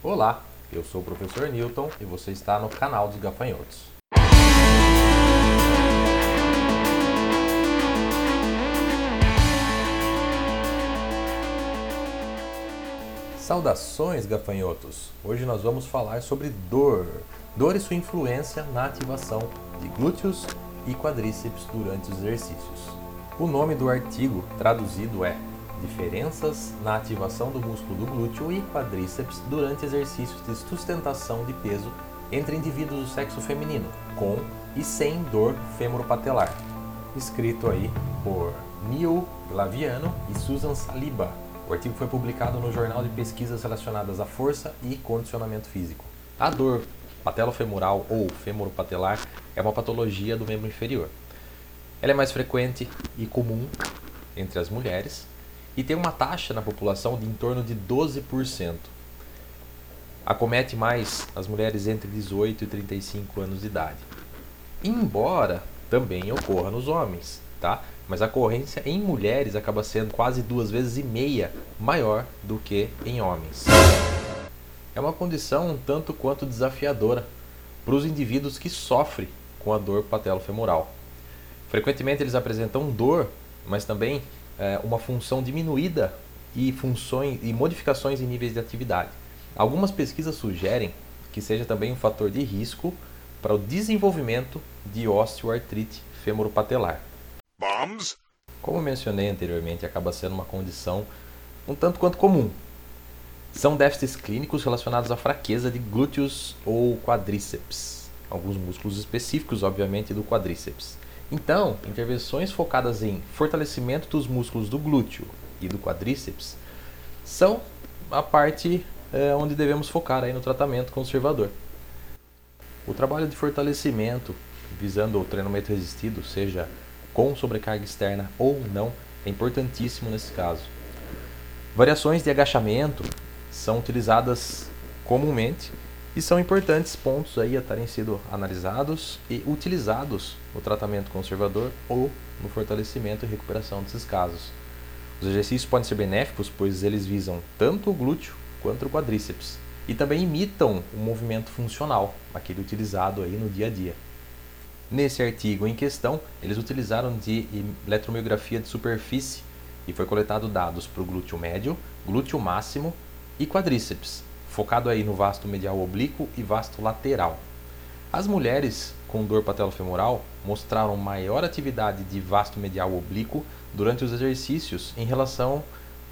Olá, eu sou o professor Newton e você está no canal dos Gafanhotos. Saudações, gafanhotos! Hoje nós vamos falar sobre dor. Dor e sua influência na ativação de glúteos e quadríceps durante os exercícios. O nome do artigo traduzido é Diferenças na ativação do músculo do glúteo e quadríceps durante exercícios de sustentação de peso entre indivíduos do sexo feminino, com e sem dor femoropatelar. Escrito aí por Neil Glaviano e Susan Saliba. O artigo foi publicado no Jornal de Pesquisas Relacionadas à Força e Condicionamento Físico. A dor patelofemoral ou femoropatelar é uma patologia do membro inferior. Ela é mais frequente e comum entre as mulheres e tem uma taxa na população de em torno de 12%. Acomete mais as mulheres entre 18 e 35 anos de idade. Embora também ocorra nos homens, tá? Mas a ocorrência em mulheres acaba sendo quase duas vezes e meia maior do que em homens. É uma condição um tanto quanto desafiadora para os indivíduos que sofrem com a dor patelofemoral. Frequentemente eles apresentam dor, mas também é, uma função diminuída e funções e modificações em níveis de atividade. Algumas pesquisas sugerem que seja também um fator de risco para o desenvolvimento de osteoartrite femoropatelar. Bombs? Como mencionei anteriormente, acaba sendo uma condição um tanto quanto comum. São déficits clínicos relacionados à fraqueza de glúteos ou quadríceps, alguns músculos específicos, obviamente, do quadríceps. Então, intervenções focadas em fortalecimento dos músculos do glúteo e do quadríceps são a parte é, onde devemos focar aí no tratamento conservador. O trabalho de fortalecimento, visando o treinamento resistido, seja com sobrecarga externa ou não, é importantíssimo nesse caso. Variações de agachamento são utilizadas comumente e são importantes pontos aí a estarem sendo analisados e utilizados no tratamento conservador ou no fortalecimento e recuperação desses casos. Os exercícios podem ser benéficos, pois eles visam tanto o glúteo quanto o quadríceps e também imitam o movimento funcional, aquele utilizado aí no dia a dia. Nesse artigo em questão, eles utilizaram de eletromiografia de superfície e foi coletado dados para o glúteo médio, glúteo máximo e quadríceps, focado aí no vasto medial oblíquo e vasto lateral. As mulheres com dor patelofemoral mostraram maior atividade de vasto medial oblíquo durante os exercícios em relação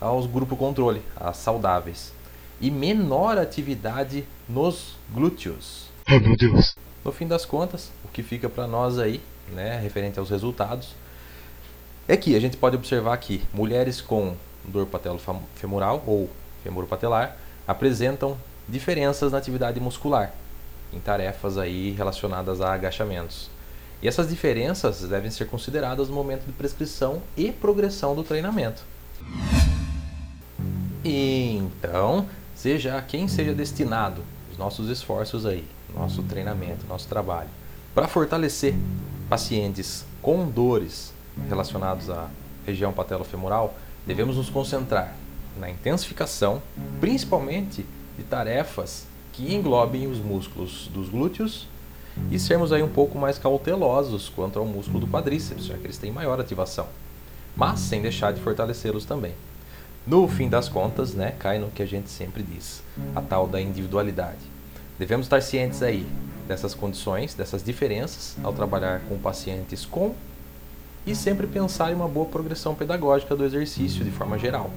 aos grupo controle, as saudáveis, e menor atividade nos glúteos. Ai meu Deus! No fim das contas, o que fica para nós aí, né, referente aos resultados, é que a gente pode observar que mulheres com dor patelofemoral ou femoropatelar apresentam diferenças na atividade muscular em tarefas aí relacionadas a agachamentos. E essas diferenças devem ser consideradas no momento de prescrição e progressão do treinamento. Então, seja quem seja destinado os nossos esforços aí, nosso treinamento, nosso trabalho, para fortalecer pacientes com dores relacionados à região patelofemoral, devemos nos concentrar na intensificação, principalmente de tarefas que englobem os músculos dos glúteos e sermos aí um pouco mais cautelosos quanto ao músculo do quadríceps, já que eles têm maior ativação, mas sem deixar de fortalecê-los também. No fim das contas, né, cai no que a gente sempre diz, a tal da individualidade. Devemos estar cientes aí dessas condições, dessas diferenças ao trabalhar com pacientes com e sempre pensar em uma boa progressão pedagógica do exercício de forma geral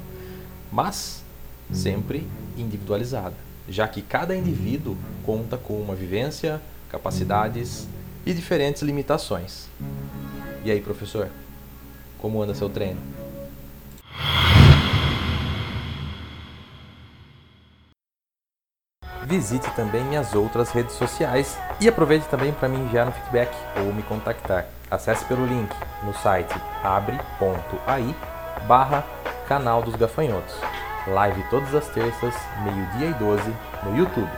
mas sempre individualizada, já que cada indivíduo conta com uma vivência, capacidades e diferentes limitações. E aí, professor, como anda seu treino? Visite também minhas outras redes sociais e aproveite também para me enviar um feedback ou me contactar. Acesse pelo link no site abre.ai barra canal dos gafanhotos. Live todas as terças, meio-dia e 12, no YouTube.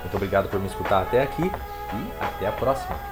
Muito obrigado por me escutar até aqui e até a próxima.